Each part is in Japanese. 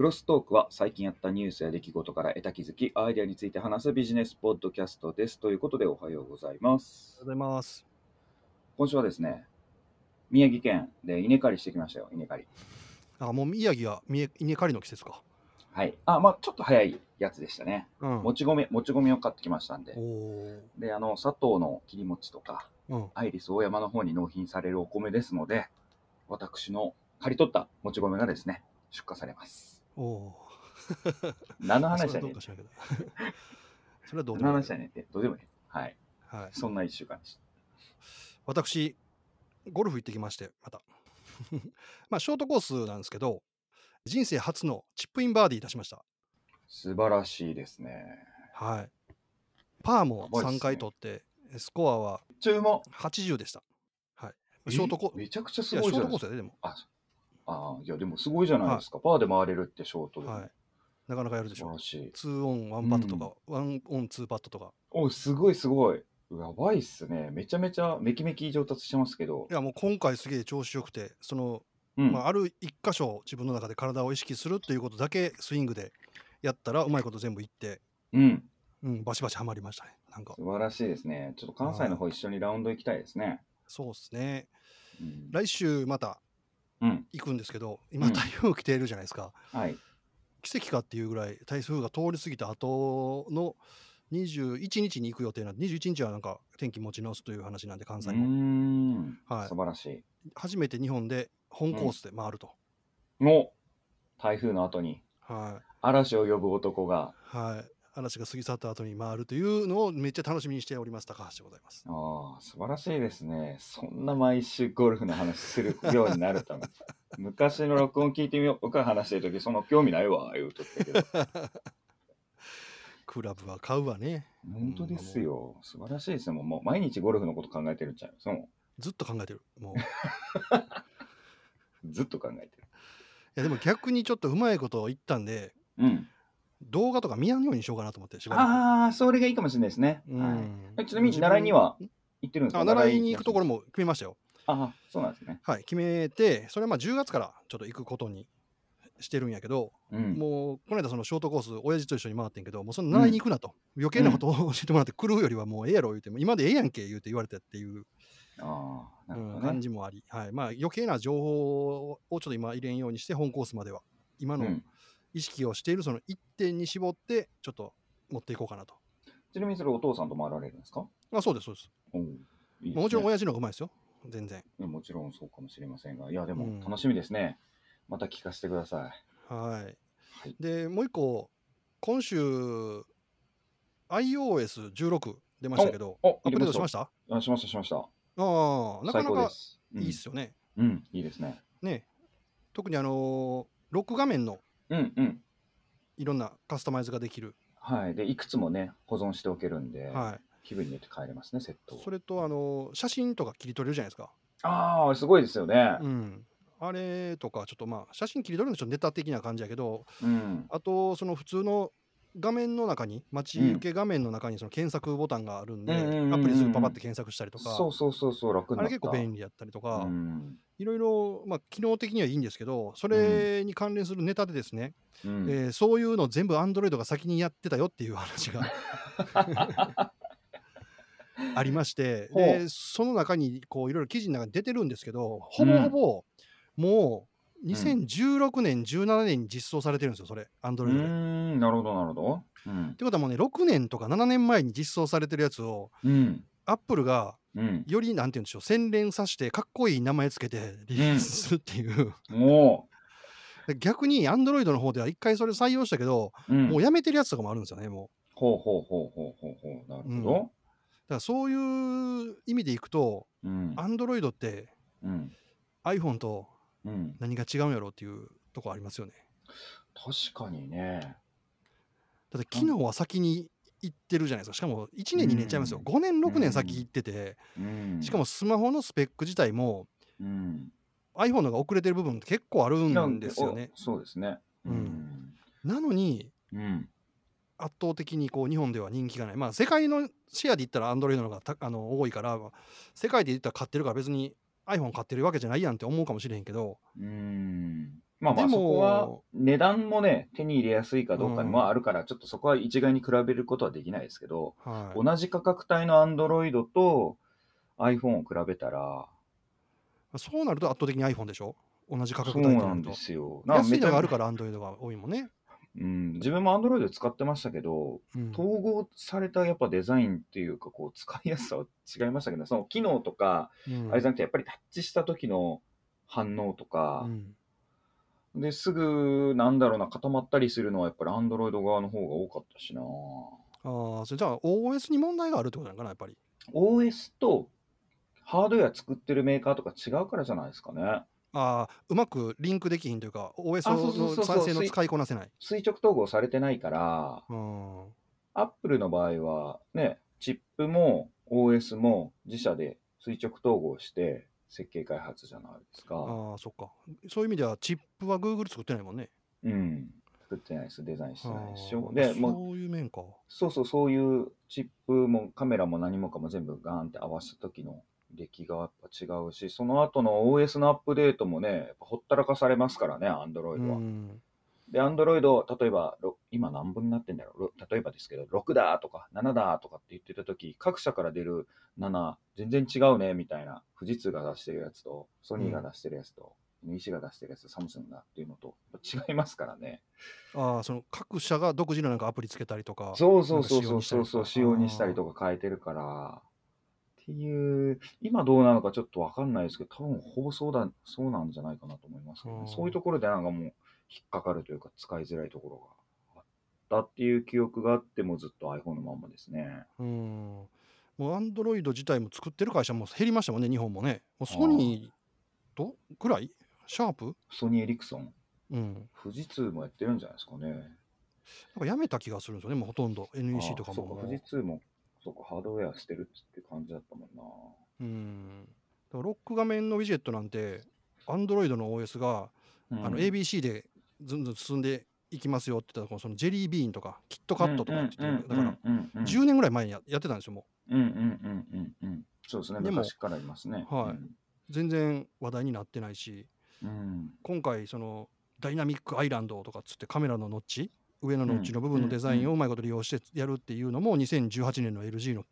クロストークは最近あったニュースや出来事から得た気づき、アイデアについて話すビジネスポッドキャストです。ということでおはようございます。おはようございます。今週はですね、宮城県で稲刈りしてきましたよ、稲刈り。あ、もう宮城は稲稲刈りの季節か。はい。あ、まあちょっと早いやつでしたね。うん。もち米、もち米を買ってきましたんでで、あの、砂糖の切り餅とか、ー。うん。アイリス大山の方に納品されるお米ですので、私の刈り取ったもち米がですね、出荷されます。おお何のー。話やねそれはどうん。それはどうで何のもいい話やねんって、どうでもいい。はい。はい。そんな一週間でした。私、ゴルフ行ってきまして、また。まあ、ショートコースなんですけど、人生初のチップインバーディー出しました。素晴らしいですね。はい。パーもやばいっすね3回取って、スコアは注文。80でした。はい。えショートコース、めちゃくちゃすいや、ショーごいじゃないですか。トコースやで、でも。ああー、いや、でもすごいじゃないですか。パーで回れるってショートでも。はい。なかなかやるでしょ素晴ら。しい。2オン、1パットとか、ワンオン、2パットとか。おすごいすごい。やばいっすね。めちゃめちゃめきめき上達してますけどい。や、もう今回すげえ調子よくて、その、うん。まあ、ある一箇所自分の中で体を意識するっていうことだけスイングでやったらうまいこと全部いって、うん。うん、バシバシはまりましたね。なんか、素晴らしいですね。ちょっと関西の方一緒にラウンド行きたいですね。そうですね。うん。来週またうん。行くんですけど、うん今台風来ているじゃないですか。はい。奇跡かっていうぐらい台風が通り過ぎた後の21日に行く予定なんで、21日はなんか天気持ち直すという話なんで、関うー西も。ん。はい素晴らしい。初めて日本で本コースで回ると。の台風の後にはい。嵐を呼ぶ男が、はい。嵐が過ぎ去った後に回るというのをめっちゃ楽しみにしております。高橋でございます。ああ、素晴らしいですね。そんな毎週ゴルフの話するようになるため。昔の録音聞いてみようか話してる時その興味ないわ、言うとったけど。クラブは買うわね。本当ですよ。素晴らしいですよ。もうもう毎日ゴルフのこと考えてるんちゃうそのずっと考えてる。もう。い ずっと考えてる。やでも逆にちょっとうまいこと言ったんで、うん。動画とか見やんようにしようかなと思って、しばらく。ああ、それがいいかもしれないですね。うんはいえちなみに習いには行ってるんですか？あ習いに行くところも。も決めましたよ。ああ、そうなんですね。はい、決めて、それはまあ10月からちょっと行くことにしてるんやけど、うん。もうこの間そのショートコース、親父と一緒に回ってんけど、もうその習いに行くなと、余計なことを 教えてもらって、来るよりはもうええやろ言うて、今でええやんけ言うて言われたっていう、ああ、なるほうんどね。感じもあり、はいまあ、余計な情報をちょっと今入れんようにして、本コースまでは、今のうん意識をしているその一点に絞って、ちょっと持っていこうかなと。ちなみにそれお父さんと回られるんですか？あそうです、そうです。いねもちろん親父の方がうまいですよ、全然。もちろんそうかもしれませんが、いや、でうんも楽しみですね。また聞かせてください。はい。はいで、もう一個、今週、iOS16 出ましたけど、おアップデートしましたた？あしました、しました。ああ、なか最なか。いいっすよね。うん。うん、いいですね。ね特にあのーロック画面のうん、うん。いろんなカスタマイズができる。はい。で、いくつもね、保存しておけるんで、はい。気分によって変えれますね、セットを。それと、あのー写真とか切り取れるじゃないですか。ああ、すごいですよね。うん。あれとか、ちょっとまあ、写真切り取るのちょっとネタ的な感じやけど、うん。あと、その普通の画面の中に、待ち受け画面の中にその検索ボタンがあるんで、うん。うんうんうんアプリすぐパパって検索したりとか、そうそうそうそう、楽になった。あれ結構便利やったりとか、うん。いろいろ、まあ、機能的にはいいんですけど、それに関連するネタでですね、うん。えーそういうの全部 Android が先にやってたよっていう話が ありまして、ほう。でその中にこういろいろ記事の中に出てるんですけど、ほぼほぼもう2016年、17年に実装されてるんですよ、それ、う Android で。っん、なるほど、なるほど。うんてことはもうね、6年とか7年前に実装されてるやつを、うん。Apple がうん。よりなんて言うんでしょう、洗練させて、かっこいい名前つけてリリースするっていう。もで逆に Android の方では一回それ採用したけど、う、うん、もうやめてるやつとかもあるんですよね、もう。ほうほうほうほうほうほう。なるほど。だからそういう意味でいくと、うん。Android ってうん。iPhone とうん。何が違うんやろっていうとこありますよね。確かにね。だって機能は先に行ってるじゃないですか。しかも1年2年ちゃいますよ。うん5年6年先行ってて、うん。しかもスマホのスペック自体もうん、iPhone の方が遅れてる部分って結構あるなんですよね。おそうですね。うんなのにうん。圧倒的にこう日本では人気がない。まあ世界のシェアで言ったら Android の方がたあの多いから、世界で言ったら買ってるから別に iPhone 買ってるわけじゃないやんって思うかもしれへんけど、うん。まあまあ、そこは値段もね、手に入れやすいかどうかもあるから、ちょっとそこは一概に比べることはできないですけど、はい。同じ価格帯の Android と iPhone を比べたら、そうなると圧倒的に iPhone でしょ？同じ価格そう帯になんるとなで。すよ。安いのがあるから Android が多いもんね。うん、自分も Android 使ってましたけど、うん。統合されたやっぱデザインっていうか、こう、使いやすさは違いましたけど、その機能とか、うんあれじゃなくて、やっぱりタッチした時の反応とかう、んですぐ、なんだろうな、固まったりするのはやっぱり Android 側の方が多かったしな。ああ、それじゃあ OS に問題があるってことなのかな、やっぱり。OS とハードウェア作ってるメーカーとか違うからじゃないですかね。ああ、うまくリンクできひんというか、OS の再生の使いこなせない。垂直統合されてないから、うん。Apple の場合はね、チップも OS も自社で垂直統合して設計開発じゃないですか。ああ、そっか。そういう意味では、チップは Google 作ってないもんね。うん。作ってないです。デザインしてないでしょ。で、そういう面か。そうそう、そういうチップもカメラも何もかも全部ガーンって合わせた時の出来がやっぱ違うし、その後の OS のアップデートもね、やっぱほったらかされますからね、う Android は。ん。で、Android、例えば、ろ今何分になってんだろう、ろ例えばですけど、6だとか7だとかって言ってた時各社から出る7、全然違うね、みたいな、富士通が出してるやつと、ソニーが出してるやつと、西が出してるやつ、サムスンがっていうのと違いますからね。ああ、その各社が独自のなんかアプリつけたりとか。そうそうそうそうそう仕様にしたりとかそう、仕様にしたりとか変えてるから、っていう、今どうなのかちょっとわかんないですけど、多分ほぼそうだ、そうなんじゃないかなと思いますけどねうんそういうところでなんかもう引っかかるというか使いづらいところがあったっていう記憶があってもずっと iPhone のまんまですね。うん。もう Android 自体も作ってる会社も減りましたもんね、日本もね。もうソニーとぐらい？シャープ？ソニー・エリクソン、うん。富士通もやってるんじゃないですかね。なんかやめた気がするんですよね、もうほとんど。NEC とかもそうか、富士通も、そうか、ハードウェアしてるって感じだったもんな。うん。だからロック画面のウィジェットなんて、Android の OS が、うんあの ABC でずんずん進んでいきますよって言ったら、そのジェリービーンとか、キットカットとかって言って、だから、ら10年ぐらい前にややってたんですよ、もう。うんうんうんうんうん。そうですね、でも昔からいますね。はい全然話題になってないし、うん。今回、そのダイナミックアイランドとかっつってカメラのノッチ、上のノッチの部分のデザインをうまいこと利用してやるっていうのも2018年の LG の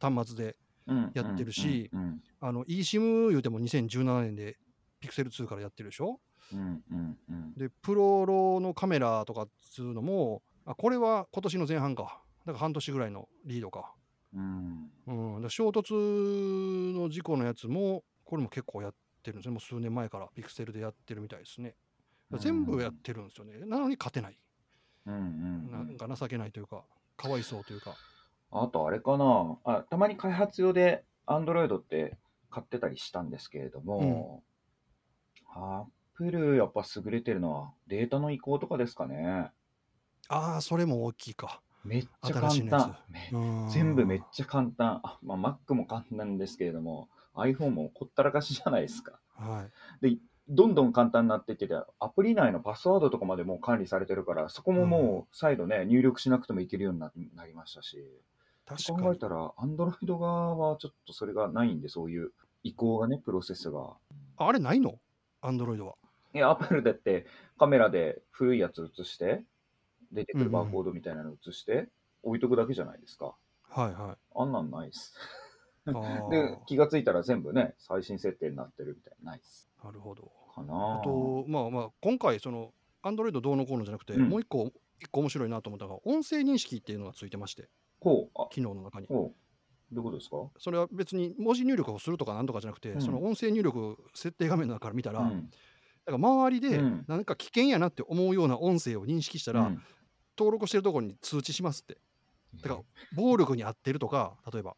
端末でうん。やってるしうん。あの eSIM 言うても2017年で Pixel2 からやってるでしょ？うん。うん。うん。でプロロのカメラとかっつうのもあこれは今年の前半か。だから半年ぐらいのリードか,、うん。うん、だ衝突の事故のやつもこれも結構やってるんですね。もう数年前から Pixel でやってるみたいですね。全部やってるんですよね。なのに勝てないうんうんうなんんか情けないというかかわいそうというか。あとあれかな。あたまに開発用で Android って買ってたりしたんですけれども、アップルやっぱ優れてるのはデータの移行とかですかね。ああそれも大きいか。めっちゃ簡単。全部めっちゃ簡単。あ、まあ、Mac も簡単ですけれども iPhone もほったらかしじゃないですか。はいどんどん簡単になっていってて、アプリ内のパスワードとかまでもう管理されてるから、そこももう再度ね、入力しなくてもいけるようにななりましたし、確かに考えたら、Android 側はちょっとそれがないんで、そういう移行がね、プロセスが。ああれないの？アンドロイドは。いや、Apple だってカメラで古いやつ映して、出てくるバーコードみたいなの映して、置いとくだけじゃないですか。はいはい。あんなんないっす。で、気がついたら全部ね、最新設定になってるみたいな、ないっす。なるほど。かな。あと、まあまあ、今回、その、アンドロイドどうのこうのじゃなくて、うん。もう一個、一個面白いなと思ったのが、音声認識っていうのがついてまして、ほう、あ、機能の中に。ほう。どういうことですか？それは別に文字入力をするとかなんとかじゃなくて、うん。その音声入力設定画面の中から見たら、うん。だから周りでうん。なんか危険やなって思うような音声を認識したら、うん。登録してるところに通知しますって。だから暴力に合ってるとか、例えば、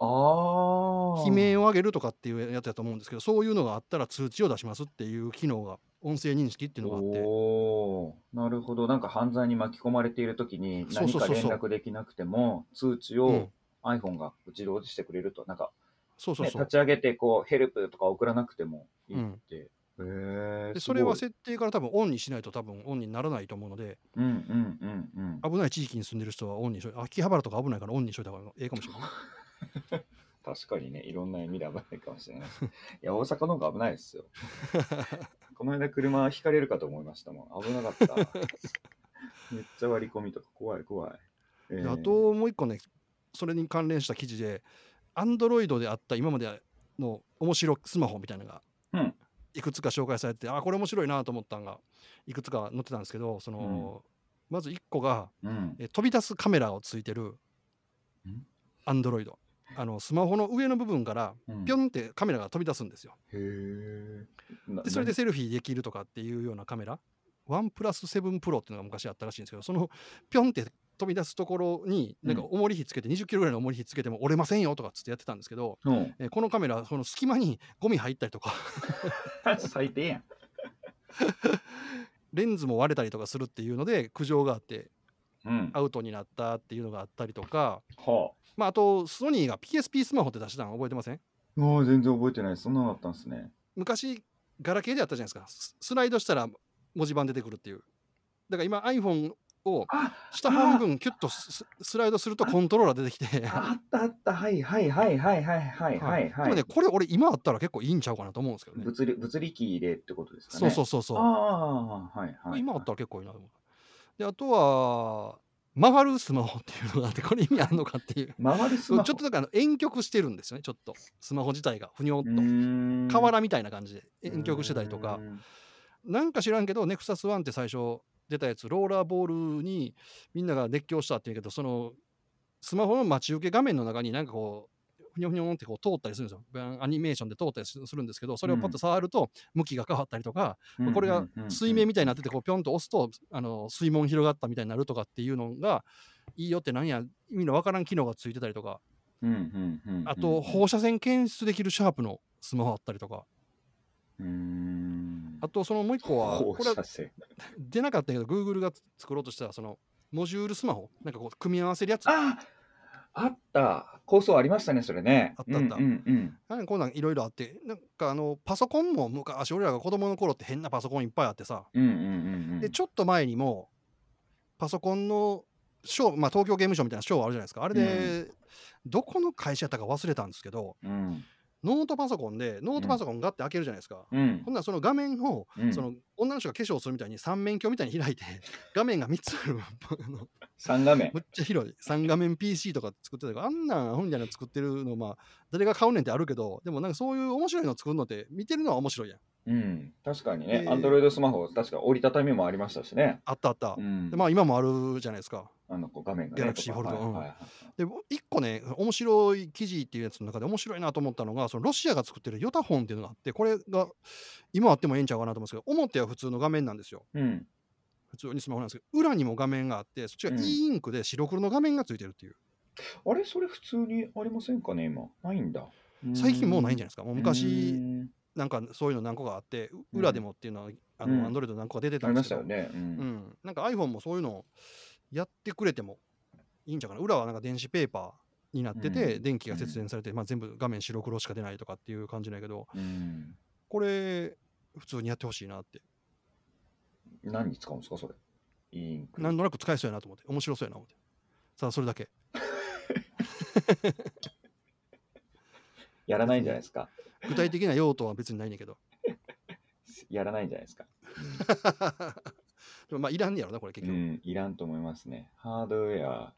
ああ。悲鳴を上げるとかっていうやつだと思うんですけど、そういうのがあったら通知を出しますっていう機能が、音声認識っていうのがあって、おーなるほど。なんか犯罪に巻き込まれているときに何か連絡できなくても通知をうん iPhone が自動でしてくれると、なんか、ね、そうそうそう立。ち上げてこうヘルプとか送らなくてもいいって。へえでそれはせ設定から多分オンにしないと多分オンにならないと思うので、うんうんうんうん。危ない地域に住んでる人はオンにしと秋葉原とか危ないからオンにしといた方がええかもしれない。確かにね、いろんな意味で危ないかもしれないです。いや、大阪の方が危ないですよ。この間車引かれるかと思いましたもん。危なかった。めっちゃ割り込みとか怖い怖い。えーであともう一個ねそれに関連した記事で Android であった今までの面白スマホみたいなのがうんいくつか紹介されて、あこれ面白いなと思ったんがいくつか載ってたんですけどその、まず1個がうん。え飛び出すカメラをついてるん Android あのスマホの上の部分からうんピョンってカメラが飛び出すんですよ。へえ。なでそれでセルフィーできるとかっていうようなカメラワンプラス7プロっていうのが昔あったらしいんですけどそのピョンって飛び出すところになんかうん重り火つけて20キロぐらいの重り火つけても折れませんよとかっつってやってたんですけど、うんえーこのカメラその隙間にゴミ入ったりとか 最低やん。レンズも割れたりとかするっていうので苦情があってうん。アウトになったっていうのがあったりとか、うんはあ、まあ、あとソニーが PSP スマホって出したの覚えてません？ああ全然覚えてない。そんなのあったんですね。昔ガラケーであったじゃないですか。スライドしたら文字盤出てくるっていう。だから今 iPhone を下半分キュッとスライドするとコントローラー出てきて。あったあった。はいはいはいはいはいはいはい、はい、でもねこれ俺今あったら結構いいんちゃうかなと思うんですけどね。物理物理キーでってことですかね。そうそうそうそう。ああはいはい、はい、今あったら結構いいなと思う。であとは回るスマホっていうのがあってこれ意味あるのかっていう。回るスちょマホっとだから遠曲してるんですよねちょっと。スマホ自体がふにょっと。と河原みたいな感じで遠曲してたりとか。うん。なんか知らんけどネクサス1って最初出たやつローラーボールにみんなが熱狂したっていうけどそのスマホの待ち受け画面の中になんかこうふにょふにょんってこう通ったりするんですよ。アニメーションで通ったりするんですけどそれをパッと触ると向きが変わったりとか、これが水面みたいになっててこうピョンと押すとあの水門広がったみたいになるとかっていうのがいいよってなんや意味のわからん機能がついてたりとか。うんうんうんうん。あと放射線検出できるシャープのスマホあったりとか。うーんあとそのもう一個は放これ出なかったけど Google が作ろうとしたそのモジュールスマホ。なんかこう組み合わせるやつ。ああった構想ありましたねそれね。あったあった。うんうんうん。こんなんいろいろあってなんかあのパソコンも昔俺らが子供の頃って変なパソコンいっぱいあってさ。うんうんうんうん。でちょっと前にもパソコンのショー、まあ、東京ゲームショウみたいなショーあるじゃないですか。あれで、どこの会社やったか忘れたんですけどうんノートパソコンでノートパソコンガッて開けるじゃないですか、うん。ほんならその画面を、うん。その女の人が化粧するみたいに三面鏡みたいに開いて 画面が3つあるあの3画面。むっちゃ広い。3画面 PC とか作ってたからあんなんアホみたいなの作ってるのまあ誰が買うねんってあるけどでもなんかそういう面白いの作るのって見てるのは面白いやんうん確かにね。でアンドロイドスマホ確か折りたたみもありましたしね。あったあった、うん。でまあ今もあるじゃないですか。あのこう画面がね Galaxy とか Fold はいはいはい。で一個ね面白い記事っていうやつの中で面白いなと思ったのがそのロシアが作ってるヨタフォンっていうのがあってこれが今あってもええんちゃうかなと思うんですけど表は普通の画面なんですよ。うん。普通にスマホなんですけど裏にも画面があってそっちがうん。e インクで白黒の画面がついてるっていう、あれ？それ普通にありませんかね今？ないんだ。最近もうないんじゃないゃですか？もう昔うんなんかそういうの何個かあって裏でもっていうのはあうん。のアンドロイド何個か出てたんでけど、ますしたよね。ううん。ん、なんか iPhone もそういうのをやってくれてもいいんちゃうかな。裏はなんか電子ペーパーになってて、うん。電気が節電されて、まあ、全部画面白黒しか出ないとかっていう感じなんやけどうん。これ普通にやってほしいなって。何に使うんですかそれ？インク。なんとなく使えそうやなと思って。面白そうやな思って。さあそれだけ やらないんじゃないですか。具体的な用途は別にないねんけど。やらないんじゃないですか。でも まあいらんねやろなこれ結局、うんいらんと思いますね。ハードウェア。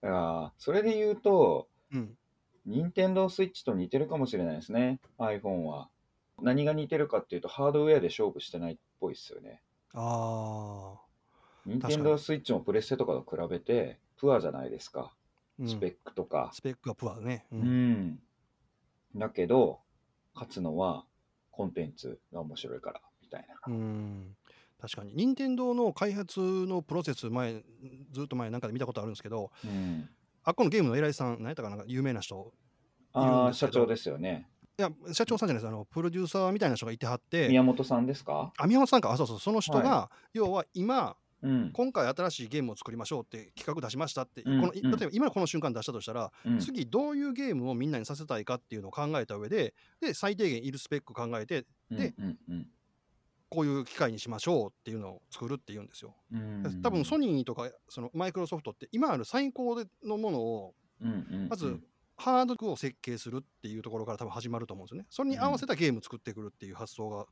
だからそれで言うとうん。任天堂スイッチと似てるかもしれないですね。iPhone は。何が似てるかっていうとハードウェアで勝負してないっぽいですよね。ああ任天堂スイッチもプレステとかと比べてプアじゃないですか。うん。スペックとか。スペックがプアね、ううんん、だけど勝つのはコンテンツが面白いからみたいな。うん。確かに。任天堂の開発のプロセス前ずっと前なんかで見たことあるんですけどうん。あっこのゲームの偉いさん何やったかななんか有名な人ああ社長ですよね。いや社長さんじゃないです。あのプロデューサーみたいな人がいてはって。宮本さんですか？あ宮本さんか。あそうそう。その人が、は要は今うん。今回新しいゲームを作りましょうって企画出しましたって、うんこのうん。例えば今のこの瞬間出したとしたら、うん。次どういうゲームをみんなにさせたいかっていうのを考えた上でで最低限いるスペック考えてでこういう機械にしましょうっていうのを作るっていうんですよ。多分ソニーとかそのマイクロソフトって今ある最高のものをまずハードを設計するっていうところから多分始まると思うんですよね。それに合わせたゲーム作ってくるっていう発想が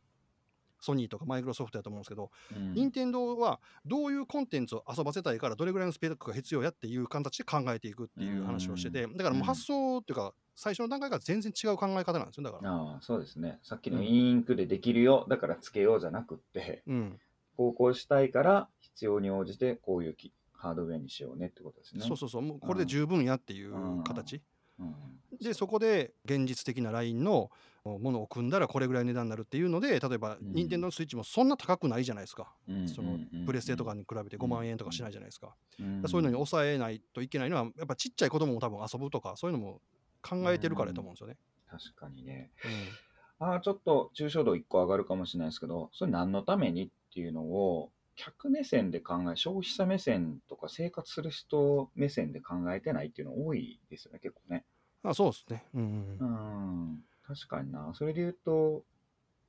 ソニーとかマイクロソフトやと思うんですけど、うん。任天堂はどういうコンテンツを遊ばせたいからどれぐらいのスペックが必要やっていう形で考えていくっていう話をしてて、だからもう発想っていうか最初の段階から全然違う考え方なんですよ。だから。ああそうですね。さっきのうんインクでできるよ、だからつけようじゃなくってうん、こうこうしたいから必要に応じてこういうきハードウェアにしようねってことですね。そうそうそう。もうこれで十分やっていう形、うん。でそこで現実的なラインのものを組んだらこれぐらい値段になるっていうので例えばうん。任天堂のスイッチもそんな高くないじゃないですか、うんそのプレステとかに比べて5万円とかしないじゃないですか、うん。そういうのに抑えないといけないのはやっぱちっちゃい子供も多分遊ぶとかそういうのも考えてるからだと思うんですよね。確かにね。うん。ああ、ちょっと抽象度1個上がるかもしれないですけど、それ何のためにっていうのを、客目線で考え、消費者目線とか生活する人目線で考えてないっていうの多いですよね、結構ね。あそうですね。うんううん。ん、確かにな。それで言うと、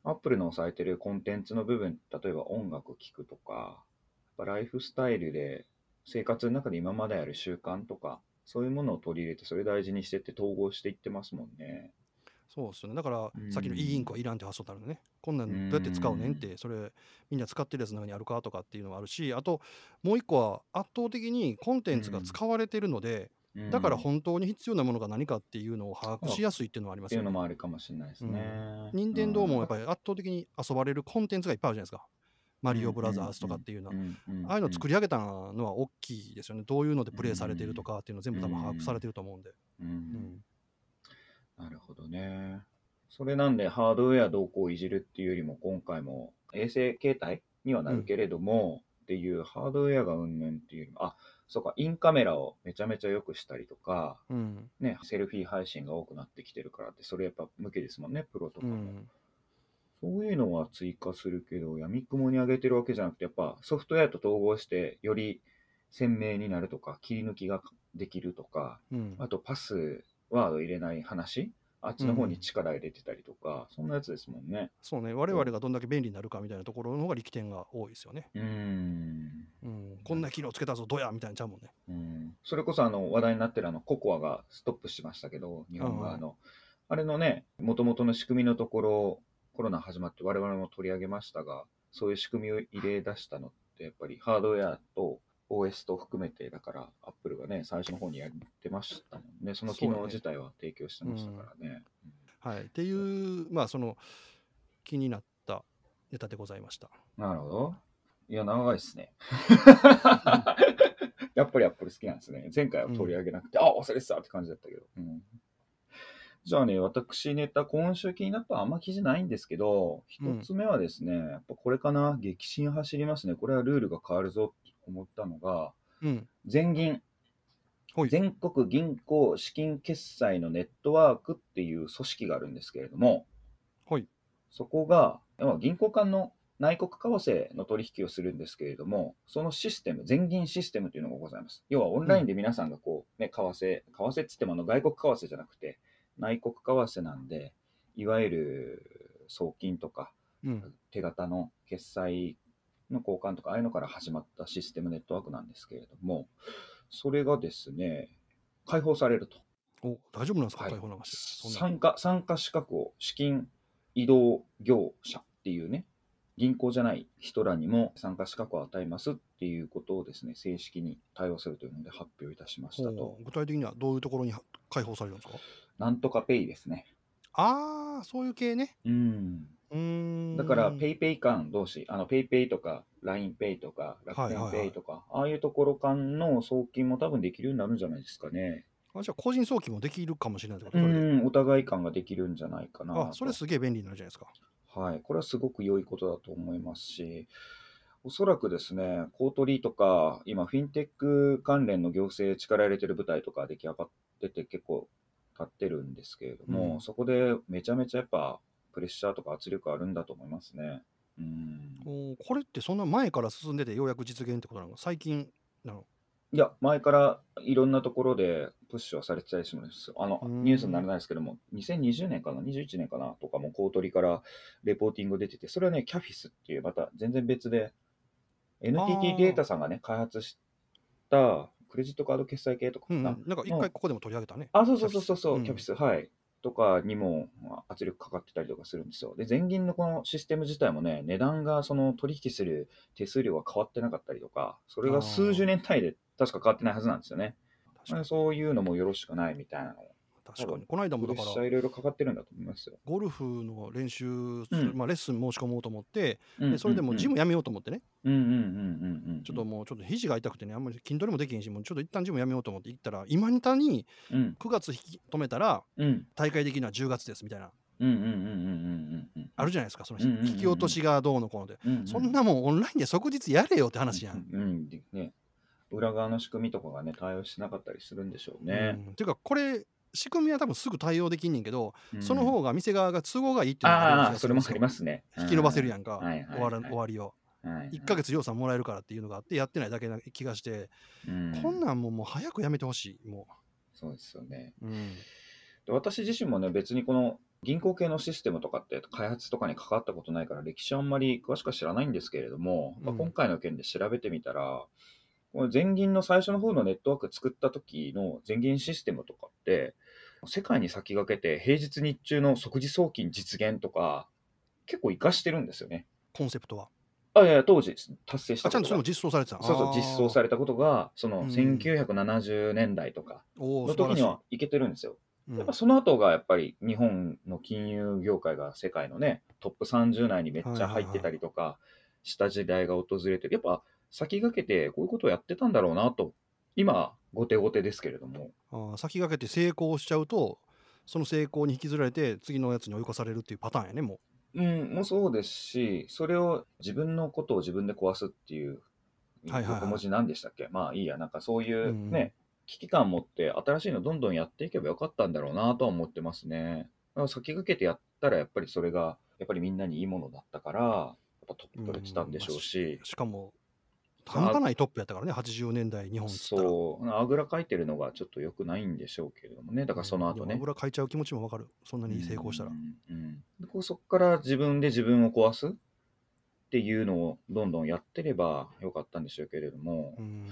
アップルの抑えてるコンテンツの部分、例えば音楽聴くとか、やっぱライフスタイルで生活の中で今まである習慣とか、そういうものを取り入れて、それ大事にしてって統合していってますもんね。そうですよね。だから、うんさっきの e インクはいらんって発想ってあるのね。こんなんどうやって使うねんって、それみんな使ってるやつの中にあるかとかっていうのはあるし、あともう一個は圧倒的にコンテンツが使われてるので、だからうん本当に必要なものが何かっていうのを把握しやすいっていうのはありますよね。っていうのもあるかもしれないですね。任天堂もやっりぱり圧倒的に遊ばれるコンテンツがいっぱいあるじゃないですか。マリオブラザーズとかっていうのは。ああいうの作り、り上げたのは大きいですよね。どういうのでプレイされてるとかっていうの全部多分把握されてると思うんで。なるほどね。それなんでハードウェアどうこういじるっていうよりも今回も衛星携帯にはなるけれども、っていうハードウェアがうんぬんっていうよりもあそうかインカメラをめちゃめちゃ良くしたりとか、うん。ね、セルフィー配信が多くなってきてるからってそれやっぱ向けですもんねプロとかも、うん。そういうのは追加するけど闇雲に上げてるわけじゃなくてやっぱソフトウェアと統合してより鮮明になるとか切り抜きができるとかうん。あとパスワード入れない話あっちの方に力入れてたりとか、そんなやつですもんね。そうね、我々がどんだけ便利になるかみたいなところの方が力点が多いですよね。うーん。うん、こんな機能つけたぞ、どやみたいなちゃうもんね。うん、それこそあの話題になってるあのココアがストップしましたけど、日本側の。あれのね、もともとの仕組みのところ、コロナ始まって我々も取り上げましたが、そういう仕組みを入れ出したのって、やっぱりハードウェアと OS と含めて、だから、アップルがね、最初の方にやってましたもんね。その機能自体は提供してましたからね。はい。っていう、まあ、その、気になったネタでございました。なるほど。いや、長いですね。やっぱりアップル好きなんですね。前回は取り上げなくて、あ、忘れてたって感じだったけど。うんじゃあね、私ネタ、今週気になったあんま記事ないんですけど、一うんつ目はですね、やっぱこれかな、激震走りますね。これはルールが変わるぞって思ったのが、うん。全銀。全国銀行資金決済のネットワークっていう組織があるんですけれども、ほい。そこが、まあ銀行間の内国為替の取引をするんですけれども、そのシステム、全銀システムというのがございます。要はオンラインで皆さんがこう、ね、為替、為替っつってもあの外国為替じゃなくて、内国為替なんで、いわゆる送金とか、うん。手形の決済の交換とか、ああいうのから始まったシステムネットワークなんですけれども、それがですね、開放されると。お、大丈夫なんですか、はい開放参加参加資格を資金移動業者っていうね、銀行じゃない人らにも参加資格を与えますっていうことをですね、正式に対応するというので発表いたしましたと具体的にはどういうところに開放されるんですか？なんとかペイですね。ああ、そういう系ね。うん。うーん。だから、ペイペイ間同士、あの、ペイペイとか、LINEPay とか、楽はいはいはい天ペイとか、ああいうところ間の送金も多分できるようになるんじゃないですかね。あじゃあ、個人送金もできるかもしれないってこと？うそれでん、お互い間ができるんじゃないかなと。あ、それすげえ便利になるじゃないですか。はい、これはすごく良いことだと思いますし、おそらくですね、コートリーとか、今、フィンテック関連の行政力入れてる舞台とか出来上がってて結構立ってるんですけれども、うんそこでめちゃめちゃやっぱプレッシャーとか圧力あるんだと思いますね。うん、おこれってそんな前から進んでてようやく実現ってことなの？最近なの？いや、前からいろんなところでプッシュはされてたりするんですよ。あのニュースにならないですけども、2020年かな、21年かな？とかも、コートリからレポーティング出てて、それはね、キャフィスっていう、また全然別で、NTT データさんがね、開発したクレジットカード決済系とかかうん、うな。ん。なんか一回ここでも取り上げたね。あ、そうそうそうそうキャフィス、はい。とかにもまあ圧力かかってたりとかするんですよ。で、全銀のこのシステム自体もね、値段がその取引する手数料が変わってなかったりとか、それが数十年単位で確か変わってないはずなんですよね。そういうのもよろしくないみたいなの確かに。この間もだからいろいろかかってるんだと思いますよ。ゴルフの練習まあ、レッスン申し込もうと思って、うんでそれでもうジムやめようと思ってね、うんうんうんうんうん。ちょっともうちょっと肘が痛くてねあんまり筋トレもできへんしもうちょっと一旦ジムやめようと思って行ったら今にたにうん。9月引き止めたらうん。大会できるのは10月ですみたいな。うんうんうんうんうんうんうん。あるじゃないですかその引き落としがどうのこうので、うんうんそんなもんオンラインで即日やれよって話やん。うんうんでね。裏側の仕組みとかがね、対応してなかったりするんでしょうね。うん。ていうかこれ仕組みは多分すぐ対応できんねんけど、うんその方が店側が都合がいいっていうのがそれもありますね。引き伸ばせるやんか、はいはいはい。終わら終わりを。はいはい。1ヶ月予算もらえるからっていうのがあってやってないだけな気がして、うん。こんなんもうもう早くやめてほしいもそうですよね。う、うん。で私自身もね、別にこの銀行系のシステムとかって開発とかに関わったことないから歴史はあんまり詳しくは知らないんですけれども、まあ、うん。今回の件で調べてみたら、この全銀の最初の方のネットワーク作った時の全銀システムとかって、世界に先駆けて平日日中の即時送金実現とか、結構活かしてるんですよね。コンセプトは？あ、いやいや、当時達成したちゃんとそれも実装されてた。そうそう、実装されれたことが、そのうん。1970年代とかの時にはい。けてるんですよ。うん。やっぱその後がやっぱり日本の金融業界が世界のね、トップ30内にめっちゃ入ってたりとかした時代が訪れてる。やっぱ先駆けてこういうことをやってたんだろうなと、今、後手後手ですけれども。あー先駆けて成功しちゃうとその成功に引きずられて次のやつに追い越されるっていうパターンやねもう。ん、もそうですし、それを自分のことを自分で壊すっていうはいはいはい。横文字なんでしたっけ、まあいいや、なんかそういううんね、危機感持って新しいのどんどんやっていけばよかったんだろうなとは思ってますね。先駆けてやったらやっぱりそれがやっぱりみんなにいいものだったから、やっぱトップ取れてたんでしょうし、うしかも半端ないトップやったからね80年代日本っつったら。そう、あぐらかいてるのがちょっと良くないんでしょうけれどもね、だからその後ね。うんでも。油かいちゃう気持ちもわかる。そんなに成功したら。うん。うん。でこうそこから自分で自分を壊すっていうのをどんどんやってればよかったんでしょうけれども、うん。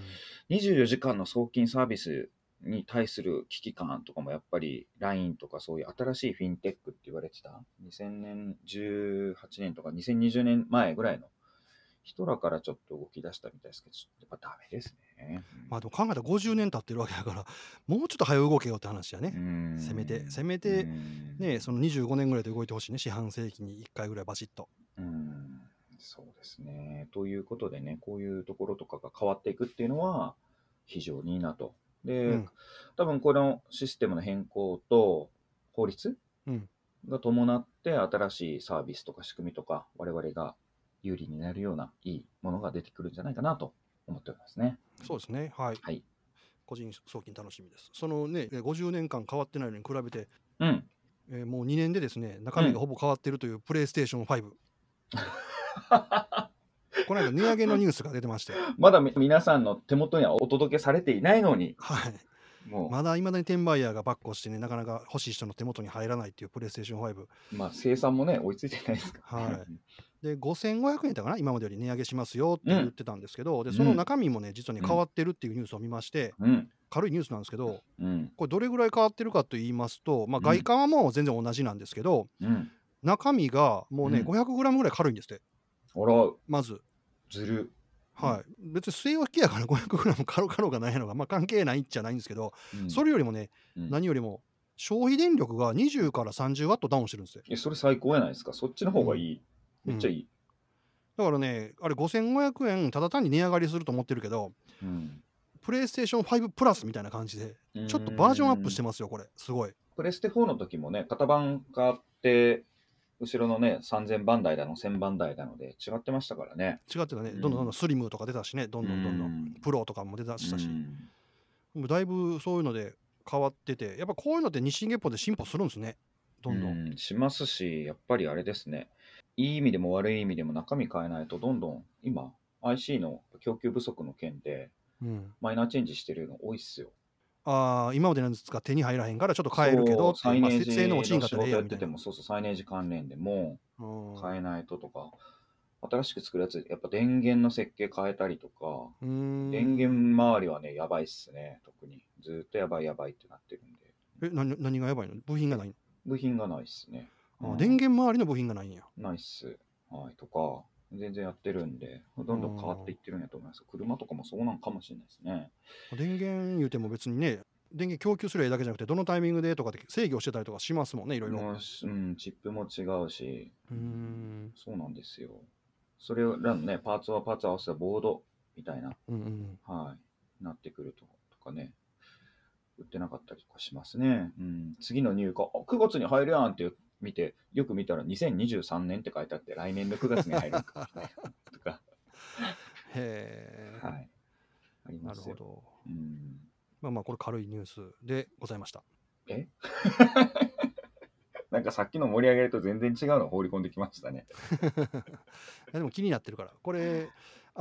24時間の送金サービスに対する危機感とかもやっぱり LINE とかそういう新しいフィンテックって言われてた？2000年18年とか2020年前ぐらいの人らからちょっと動き出したみたいですけどやっぱダメですね。まあでも考えたら50年経ってるわけだから もうちょっと早く動けよって話やね、うん。せめてせめてうんねその25年ぐらいで動いてほしいね。四半世紀に1回ぐらいバシッと。うん。そうですね。ということでね、こういうところとかが変わっていくっていうのは非常にいいなと。で、うん。多分このシステムの変更と法律うん。が伴って新しいサービスとか仕組みとか我々が有利になるようないいものが出てくるんじゃないかなと思っておりますね。そうですね。はい。はい。個人送金楽しみです。そのね50年間変わってないのに比べて、うん。えーもう2年でですね中身がほぼ変わってるというプレイステーション5、この間値上げのニュースが出てまして、まだみ皆さんの手元にはお届けされていないのに、はい、もう、まだいまだに転売ヤーがバックをしてねなかなか欲しい人の手元に入らないっていうプレイステーション5まあ生産もね、追いついてないですから、はい で5500円だかな今までより値上げしますよって言ってたんですけど、でうんその中身もね実はね変わってるっていうニュースを見まして、うん。軽いニュースなんですけどうん。これどれぐらい変わってるかと言いますと、まあ、うん外観はもう全然同じなんですけど、うん。中身がもうね、うん 500g ぐらい軽いんですってあら、まず。ずる。はい、別に据え置きやから 500g 軽かろうがないのが、まあ、関係ないっちゃないんですけど、うんそれよりもね、うん何よりも消費電力が20から30ワットダウンしてるんですよ。えそれ最高やないですか。そっちの方がいい。うんめっちゃいい。だからね、あれ5500円ただ単に値上がりすると思ってるけど、うんプレイステーション5プラスみたいな感じで、ちょっとバージョンアップしてますよ、これ。すごい。プレステ4の時もね、型番変わって、後ろのね、3000番台だの、1000番台だので違ってましたからね。違ってたね、うんどんどんどんどんスリムとか出たしね、どんどんどんどうんん。プロとかも出だしたし、うだいぶそういうので変わってて、やっぱこういうのって日進月歩で進歩するんですね、どんどん。うんしますし、やっぱりあれですね、いい意味でも悪い意味でも中身変えないと、どんどん今、IC の供給不足の件で、うんマイナーチェンジしてるの多いっすよ。ああ、今までのやつが手に入らへんからちょっと変えるけどっていう、まあ、そうサイネージせ性能落ちんかったらや。ってても、そうそう、サイネージ関連でもうん変えないととか、新しく作るやつ、やっぱ電源の設計変えたりとか、電源周りはね、やばいっすね、特に。ずーっとやばいやばいってなってるんで。え何何がやばいの？部品がないの？部品がないっすね。うんあ電源周りの部品がないんや。ないっす。はい、とか、全然やってるんで、どんどん変わっていってるんやと思います。車とかもそうなんかもしれないですね。電源言うても別にね、電源供給するだけじゃなくて、どのタイミングでとかで制御してたりとかしますもんね、いろいろ。もうん、チップも違うし、うーん。そうなんですよ。それらのね、パーツはパーツ合わせたボードみたいな、うんうん。はい、なってくるととかね、売ってなかったりとかしますね。うん、次の入荷、あ9月に入るやんって見て、よく見たら2023年って書いてあって、来年の9月に入るんか とか、へえ、はい、ありますよ。なるほど。うんまあまあ、これ軽いニュースでございました。え？なんかさっきの盛り上げると全然違うの放り込んできましたね。でも気になってるから、これ、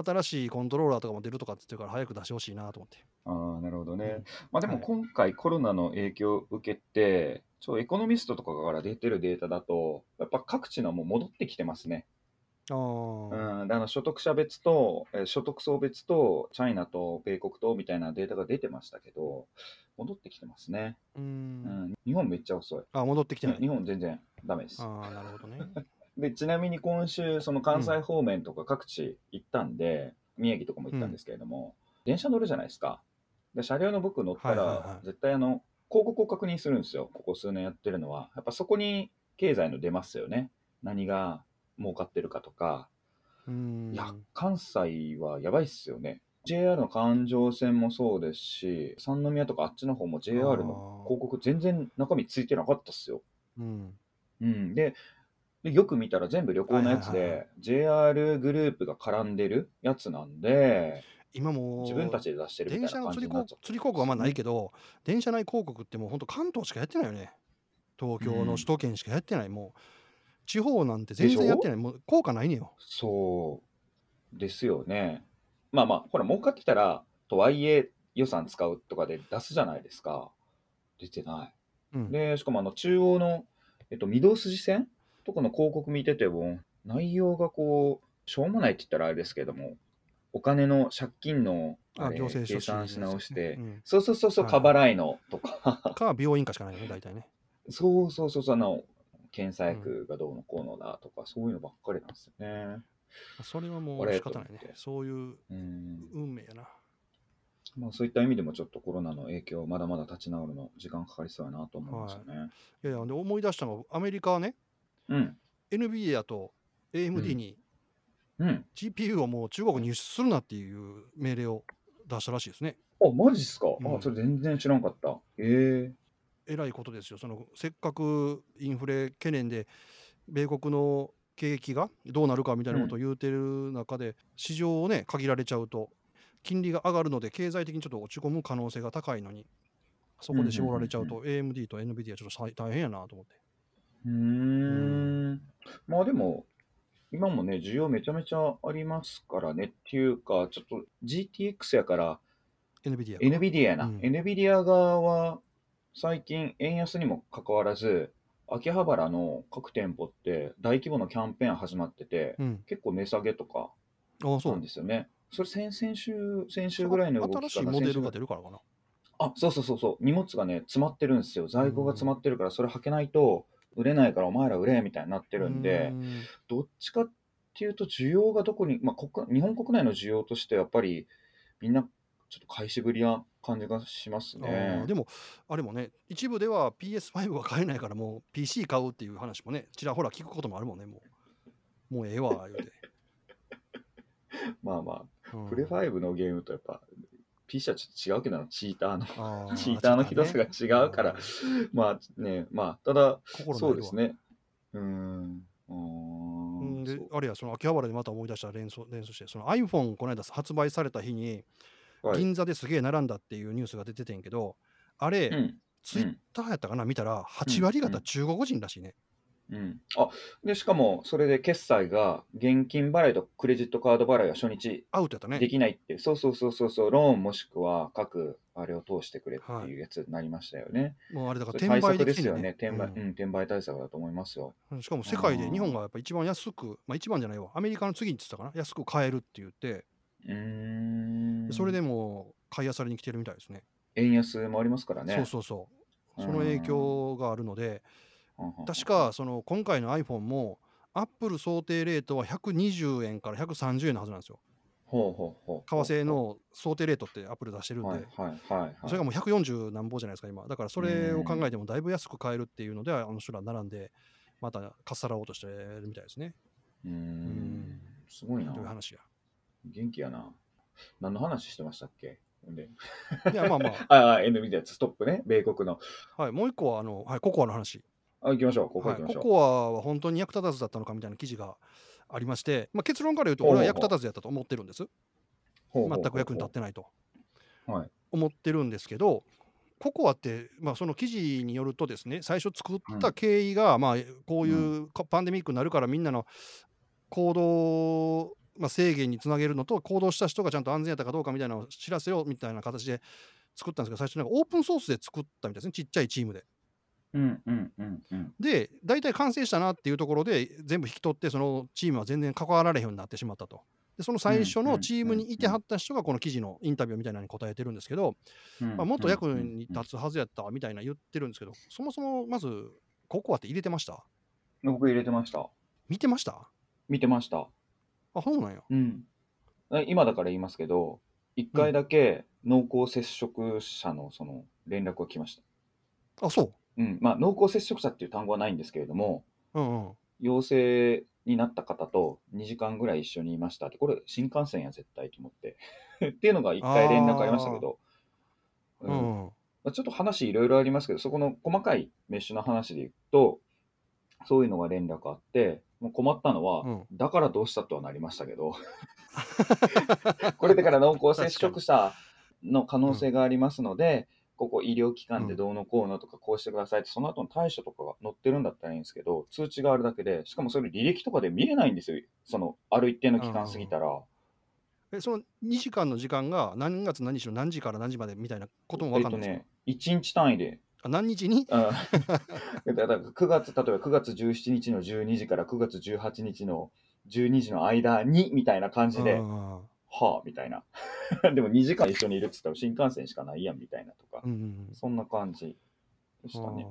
新しいコントローラーとかも出るとかって言ってるから、早く出してほしいなと思って。ああ、なるほどね。うんまあでもはい今回コロナの影響を受けて、ちょエコノミストとかから出てるデータだと、やっぱ各地のもう戻ってきてますね。ああ、うん、であの所得者別と、えー所得層別と、チャイナと米国とみたいなデータが出てましたけど、戻ってきてますね。うー。うんん、日本めっちゃ遅い。あ、戻ってきてない。日本全然ダメです。ああ、なるほどね。でちなみに今週、その関西方面とか各地行ったんで、宮城とかも行ったんですけれども、電車乗るじゃないですか。で車両の僕乗ったら、絶対あの広告を確認するんですよ、ここ数年やってるのは。やっぱそこに経済の出ますよね。何が儲かってるかとか。いや、関西はやばいっすよね。JR の環状線もそうですし、三宮とかあっちの方も JR の広告全然中身ついてなかったっすよ。うん。うん、ででよく見たら全部旅行のやつはいはいはいで JR グループが絡んでるやつなんで今もう、自分たちで出してるみ電たいな感車の釣り広じになっちゃ釣り広告はまあないけど、電車内広告ってもう本当関東しかやってないよね。東京の首都圏しかやってない。もう、地方なんて全然やってない。もう効果ないねよ。そうですよねまあまあほら儲かってきたらとはいえ予算使うとかで出すじゃないですか出てないうん。でしかもあの中央の、えっと、御堂筋線とかの広告見てても内容がこうしょうもないって言ったらあれですけどもお金の借金の計算し直して、うんそうそうそうそう、はい過払いのとか、か、病院かしかないよね、大体ね。そうそうそうそう、あの、検査薬がどうのこうのだとか、そういうのばっかりなんですよね。それはもう仕方ないね。そういううん。運命やな。まあそういった意味でもちょっとコロナの影響、まだまだ立ち直るの時間かかりそうやなと思いましたね。いやいや、で思い出したのが、アメリカはね、うん。NVIDIA と AMD にうん。GPU をもう中国に輸出するなっていう命令を出したらしいですね。あ、マジっすか、うんあ、それ全然知らんかった。えええらいことですよ。そのせっかくインフレ懸念で米国の景気がどうなるかみたいなことを言うてる中で、市場をね限られちゃうと金利が上がるので経済的にちょっと落ち込む可能性が高いのにそこで絞られちゃうと AMD と NVIDIA ちょっとさ大変やなと思って。うーん。まあでも、今もね、需要めちゃめちゃありますからねっていうか、ちょっと GTX やから、NVIDIA か NVIDIA やな。うん NVIDIA 側は最近円安にもかかわらず、秋葉原の各店舗って大規模なキャンペーン始まってて、うん。結構値下げとかああ、そなんう。ですよね。それ先々週、先週ぐらいの動新しいモデルが出るからかな。あ、そうそうそうそう。荷物がね、詰まってるんですよ。在庫が詰まってるから、それ履けないと売れないからお前ら売れみたいになってるんで、どっちかっていうと需要がどこに、まあ、国日本国内の需要としてやっぱりみんなちょっと買いしぶりな感じがしますあねー。でも、あれもね、一部では PS5 が買えないから、もう PC 買うっていう話もね、ちらほら聞くこともあるもんね、もう。もうええわ、言うて。まあまあ、うんプレ5のゲームとやっぱ PC はちょっと違うけどな、チーターの、チーターのひどさが違うから、まあね、まあ、ただ、心そうですね。ね。うーん。うんんであれや、その秋葉原でまた思い出した連想連想して、その iPhone この間発売された日に、はい銀座ですげえ並んだっていうニュースが出ててんけど、あれ、うん。ツイッターやったかな、見たら、8割方中国人らしいね。うん、あでしかも、それで決済が現金払いとクレジットカード払いが初日アウトやったねで。きないっていう、そうそうそうそうそう、ローンもしくは各あれを通してくれっていうやつになりましたよね。もうあれだから転売策ですよね。転売、ううんん転売対策だと思いますよ。しかも世界で日本がやっぱ一番安く、まあ一番じゃないわ、アメリカの次に言ってたかな、安く買えるって言って、うーん。それでもう買い漁りに来てるみたいですね。円安もありますからね。そうそうそう。その影響があるので、確かその今回の iPhone もアップル想定レートは120円から130円のはずなんですよ。ほうほうほう。為替の想定レートってアップル出してるんで、はいはいはいはい。それがもう140何ぼじゃないですか、今。だからそれを考えてもだいぶ安く買えるっていうので、あの人ら並んで、またかっさらおうとしてるみたいですね。うーん。すごいなという。話や。元気やな。何の話してましたっけ？でいや、まあまあ あ、N みたいなやつ、ストップね。米国の。あ、はい、もう一個は、あの、はい、ココアの話。あ、行きましょう。ここはい、行きましょう。ココアは本当に役立たずだったのかみたいな記事がありまして、まあ、結論から言うと、俺は役立たずやったと思ってるんです。全く役に立ってないとはい。思ってるんですけど、ココアって、まあ、その記事によるとですね、最初作った経緯が、まあ、こういうかパンデミックになるからみんなの行動、まあ、制限につなげるのと、行動した人がちゃんと安全やったかどうかみたいなのを知らせようみたいな形で作ったんですけど、最初なんかオープンソースで作ったみたいですね、ちっちゃいチームで。うんうんうんうん。で、大体完成したなっていうところで、全部引き取って、そのチームは全然関わられへんようになってしまったと。でその最初のチームにいてはった人がこの記事のインタビューみたいなのに答えてるんですけど、まあ、もっと役に立つはずやったみたいな言ってるんですけど、そもそもまず、ココアって入れてました？僕入れてました。見てました？見てました。あ、そうなんや。うん。え今だから言いますけど、一回だけ濃厚接触者のその連絡が来ました。あ、そう？ん。まあ、濃厚接触者っていう単語はないんですけれども、う。うんうん。陽性になった方と2時間ぐらい一緒にいましたって、これ新幹線や絶対と思って。っていうのが一回連絡ありましたけど、ううんんうん。まあちょっと話いろいろありますけど、そこの細かいメッシュの話でいくと、そういうのが連絡あって、もう困ったのは、うんだからどうしたとはなりましたけど、これだから濃厚接触者の可能性がありますので、ここ医療機関でどうのこうのとかこうしてくださいって、その後の対処とかが載ってるんだったらいいんですけど、通知があるだけで、しかもそれ履歴とかで見れないんですよ。その、ある一定の期間過ぎたら。え、その2時間の時間が何月何日の何時から何時までみたいなことも分かんないんですか、えっとね、1日単位で。あ何日に？うん。だから9月、例えば9月17日の12時から9月18日の12時の間にみたいな感じで、うんはあ、みたいな。でも2時間一緒にいるって言ったら新幹線しかないやんみたいなとか、うんうんそんな感じでしたね。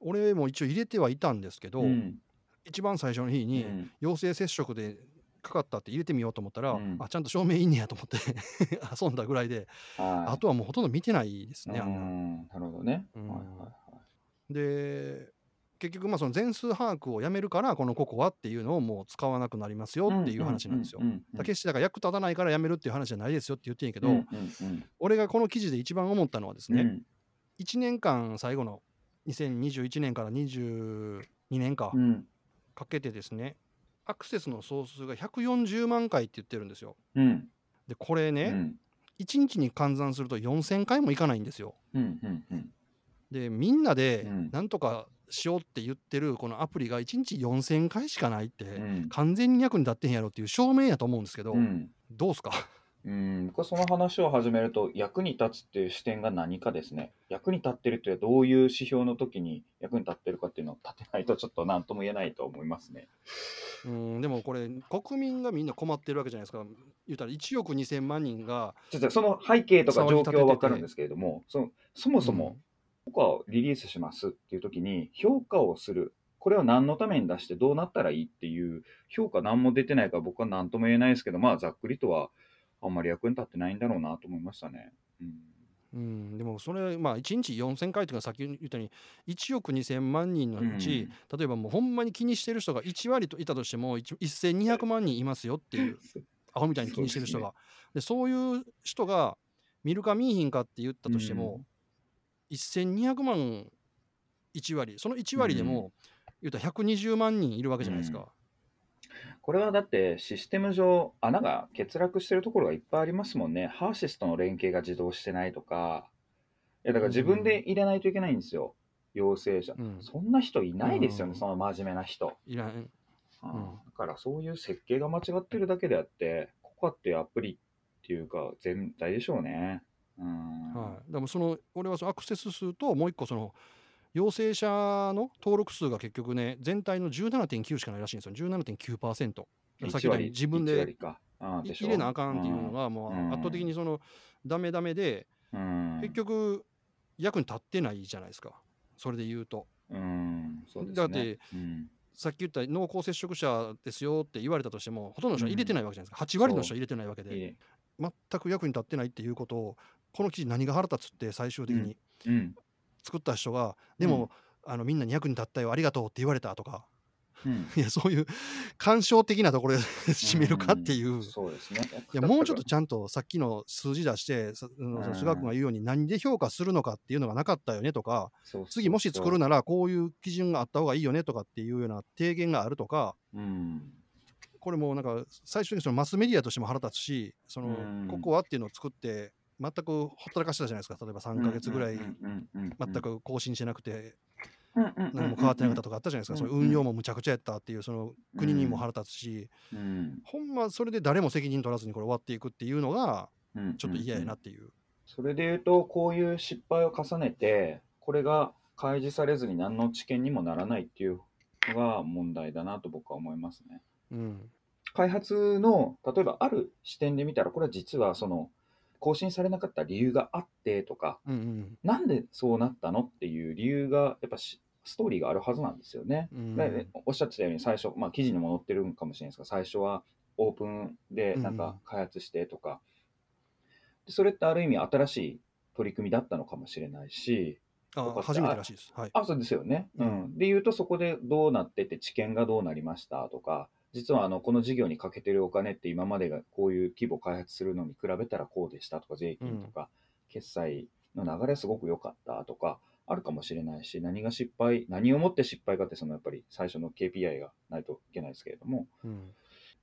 俺も一応入れてはいたんですけど、うん。一番最初の日うにん陽性接触でかかったって入れてみようと思ったら、うんあちゃんと証明いんねやと思って 遊んだぐらいで、はい。あとはもうほとんど見てないですね、なるほどね。うんはいはいはい。で結局まあその全数把握をやめるからこのココアっていうのをもう使わなくなりますよっていう話なんですよ。決してだから役立たないからやめるっていう話じゃないですよって言ってんやけど、俺がこの記事で一番思ったのはですね、うん。1年間最後の2021年から22年かうん。かけてですねアクセスの総数が140万回って言ってるんですよ。うん。でこれね、うん。1日に換算すると4000回もいかないんですよ。でみんなでうん。なんとかしようって言ってるこのアプリが1日4000回しかないって、うん。完全に役に立ってへんやろっていう証明やと思うんですけど、うん。どうすか？うん、僕はその話を始めると役に立つっていう視点が何かですね。役に立ってるってどういう指標の時に役に立ってるかっていうのを立てないとちょっと何とも言えないと思いますね。うん。でもこれ国民がみんな困ってるわけじゃないですか。言うたら1億2000万人がちょっとその背景とか状況は分かるんですけれどもそのそもそも僕はリリースしますっていう時に評価をする。これを何のために出してどうなったらいいっていう評価何も出てないから僕は何とも言えないですけどまあざっくりとはあんまり役に立ってないんだろうなと思いましたね。うん。うん、でもそれ、まあ、1日4000回というのはさっき言ったように1億2000万人のうち、例えばもうほんまに気にしてる人が1割といたとしても1 1200万人いますよっていう アホみたいに気にしてる人が。でそういう人が見るか見えひんかって言ったとしても、1200万1割その1割でも、言うたら120万人いるわけじゃないですか。これはだってシステム上穴が欠落してるところがいっぱいありますもんね。ハーシスとの連携が自動してないとか。いやだから自分で入れないといけないんですよ。陽性者。うんそんな人いないですよね、うんその真面目な人。いらんうんうんだからそういう設計が間違ってるだけであって、ココアってアプリっていうか全体でしょうね。うん。はい、でもその俺はそのアクセス数ともう一個その陽性者の登録数が結局ね全体の17.9しかないらしいんですよ。17.9%さっき言ったように自分1で入れなあかんっていうのがもううん圧倒的にそのダメダメでうん。結局役に立ってないじゃないですか。それで言うと。うん、そうですね。だってうん、さっき言った濃厚接触者ですよって言われたとしてもほとんどの人は入れてないわけじゃないですか、8割の人は入れてないわけで。全く役に立ってないっていうことをこの記事何が腹立つって最終的に。うん、作った人が、でも、あのみんなに役に立ったよありがとうって言われたとか。うん、いやそういう感傷的なところで 締めるかっていう。そうですね。いやもうちょっとちゃんとさっきの数字出して、うん。菅君が言うように何で評価するのかっていうのがなかったよねとか、次もし作るならこういう基準があった方がいいよねとかっていうような提言があるとか、うん、これもなんか最終的にそのマスメディアとしても腹立つし、そのうん。ここはっていうのを作って、全くほったらかしてたじゃないですか、例えば3ヶ月ぐらい全く更新してなくて、何も変わってなかったとかあったじゃないですか、その運用もむちゃくちゃやったっていう、その国にも腹立つし、うん。ほんまそれで誰も責任取らずにこれ終わっていくっていうのが、うん、ちょっと嫌やなうんっていう。それで言うと、こういう失敗を重ねて、これが開示されずに何の知見にもならないっていうのが問題だなと僕は思いますね。うん。開発の、例えばある視点で見たら、これは実はその、更新されなかった理由があってとか、うんうんなんでそうなったのっていう理由が、やっぱしストーリーがあるはずなんですよね。うんでおっしゃってたように、最初、まあ、記事にも載ってるんかもしれないですが、最初はオープンでなんか開発してとか、でそれってある意味新しい取り組みだったのかもしれないし、あ初めてらしいです。はい。あ、そうですよね。ううんん。で言うと、そこでどうなってて、知見がどうなりましたとか、実はあのこの事業にかけてるお金って今までがこういう規模開発するのに比べたらこうでしたとか、税金とか、決済の流れすごく良かったとか、あるかもしれないし、何が失敗、何をもって失敗かって、そのやっぱり最初の KPI がないといけないですけれども、うん。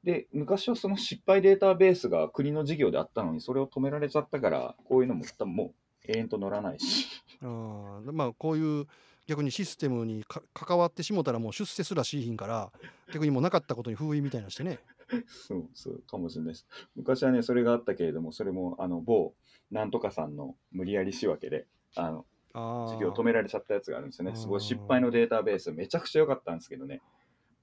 で、昔はその失敗データベースが国の事業であったのに、それを止められちゃったから、こういうのも多分もう永遠と乗らないし。あーまあこういう逆にシステムにか関わってしもたらもう出世すらしいひんから逆にもうなかったことに封印みたいなのしてね。そうそうかもしれないです。昔はね、それがあったけれども、それもあの某なんとかさんの無理やり仕分けで、あのあ事業を止められちゃったやつがあるんですよね。すごい失敗のデータベース、めちゃくちゃ良かったんですけどね。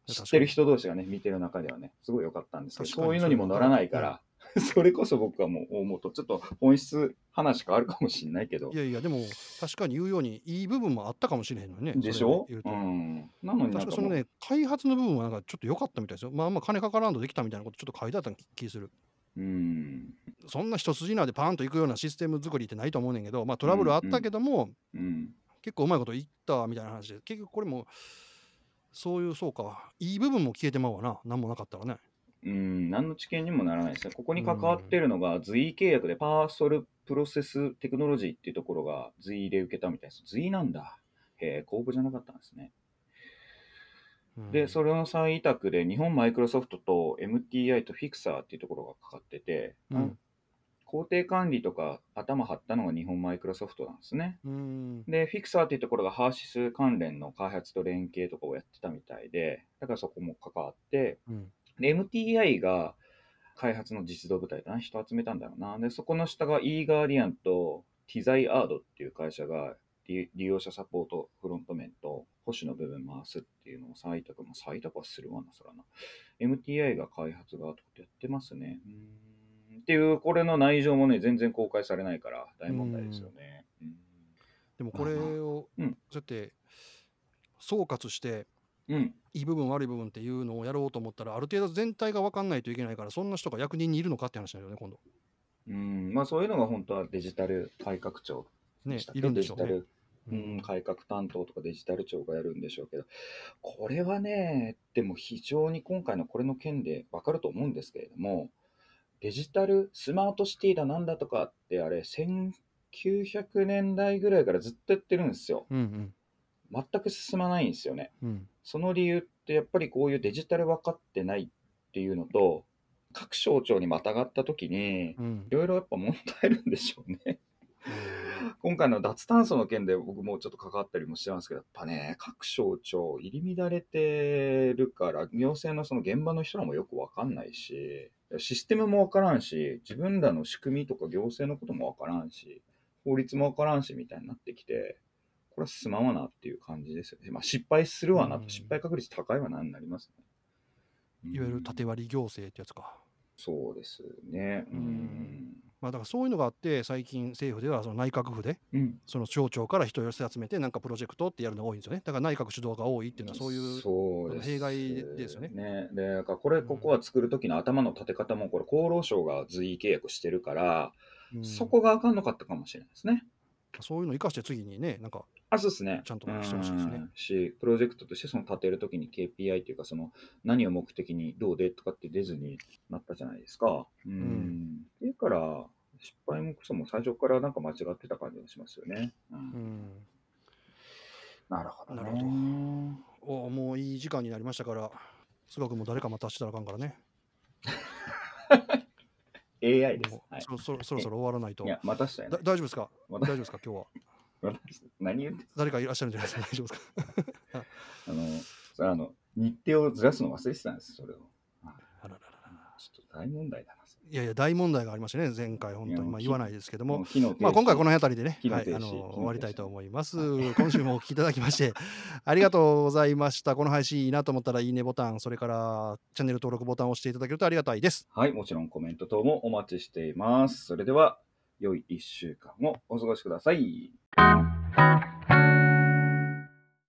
知ってる人同士がね、見てる中ではね、すごい良かったんですけど、そういうのにも乗らないから、それこそ僕はもう思うと、ちょっと本質話変わるかもしれないけどい、やいやでも確かに言うようにいい部分もあったかもしれへんのにね。でしょ？うとうん。なのに確かそのね開発の部分はなんかちょっと良かったみたいですよ。まああんま金かからんとできたみたいなことちょっと書いてあった気する。うん。そんな一筋縄でパーンといくようなシステム作りってないと思うねんけど、まあトラブルあったけども、うん。結構うまいこと言ったみたいな話で、結局これもそういうそうか、いい部分も消えてまうわな、何もなかったらね。うん、何の知見にもならないですね。ここに関わってるのが、随意契約でパーソルプロセステクノロジーっていうところが随意で受けたみたいです。随意なんだ。へえ、公募じゃなかったんですね。うんで、それの再委託で、日本マイクロソフトと MTI とフィクサーっていうところがかかってて、うん工程管理とか頭張ったのが日本マイクロソフトなんですね。うんで、フィクサーっていうところがハーシス関連の開発と連携とかをやってたみたいで、だからそこも関わって、うんで、MTI が開発の実動部隊だな、人集めたんだろうな。で、そこの下が e ガーディアンと t ザイアードっていう会社が利利用者サポートフロント面と保守の部分回すっていうのを採択、まあ、採択はするわな、そらな。MTI が開発側とかやってますね。うーんっていう、これの内情もね、全然公開されないから大問題ですよね。うんでもこれを、うんそうやって総括して、うん、いい部分悪い部分っていうのをやろうと思ったらある程度全体が分かんないといけないからそんな人が役人にいるのかって話なんだよね今度。うん、まあそういうのが本当はデジタル改革庁ねいるんでしょうね。デジタルうん、改革担当とかデジタル庁がやるんでしょうけど、これはね、でも非常に今回のこれの件でわかると思うんですけれども、デジタルスマートシティだなんだとかってあれ、1900年代ぐらいからずっとやってるんですよ。うん全く進まないんですよね。うんうんその理由ってやっぱりこういうデジタル分かってないっていうのと、各省庁にまたがった時に、うんいろいろやっぱ問題あるんでしょうね。今回の脱炭素の件で僕もちょっと関わったりもしてますけど、やっぱね、各省庁入り乱れてるから、行政のその現場の人らもよくわかんないし、システムもわからんし、自分らの仕組みとか行政のこともわからんし、法律もわからんしみたいになってきて、これは進まんわなっていう感じですよね。まあ失敗するわなと、うん失敗確率高いわなになりますね。いわゆるうん縦割り行政ってやつかそうですね。ううんん。まあ、だからそういうのがあって最近政府ではその内閣府でうん。その省庁から人を寄せ集めてなんかプロジェクトってやるのが多いんですよねだから内閣主導が多いっていうのはそういう弊害ですよねね。で、だからこれ、ここは作る時の頭の立て方も、これ、厚労省が随意契約してるから、うんそこがあかんのかったかもしれないですね。そういうのを生かして次にねなんかあ、そうですね。ちゃんとしてほしいですねうんし、プロジェクトとしてその立てるときに KPI っていうか、その何を目的にどうでとかって出ずになったじゃないですか。うん。んっていうから、失敗もクソも最初からなんか間違ってた感じがしますよね。うんうんなるほど、ね。なるほおもういい時間になりましたから菅君も誰か待たしてたらあかんからね AI です。はい。そろそろそろ終わらないと。いや、待たしたよ。だね。大丈夫ですか？待た大丈夫ですか？今日は。何言って誰かいらっしゃるんじゃないですか？大丈夫ですか？あの、それあの、日程をずらすの忘れてたんです、それを。あらららら。ちょっと大問題だな。いやいや大問題がありましたね前回本当にまあ言わないですけどもまあ、今回この辺りでね、はい、あの終わりたいと思います。今週もお聞きいただきまして、ありがとうございました。この配信いいなと思ったら、いいねボタン、それからチャンネル登録ボタンを押していただけるとありがたいです。はい、もちろんコメント等もお待ちしています。それでは、良い1週間をお過ごしください。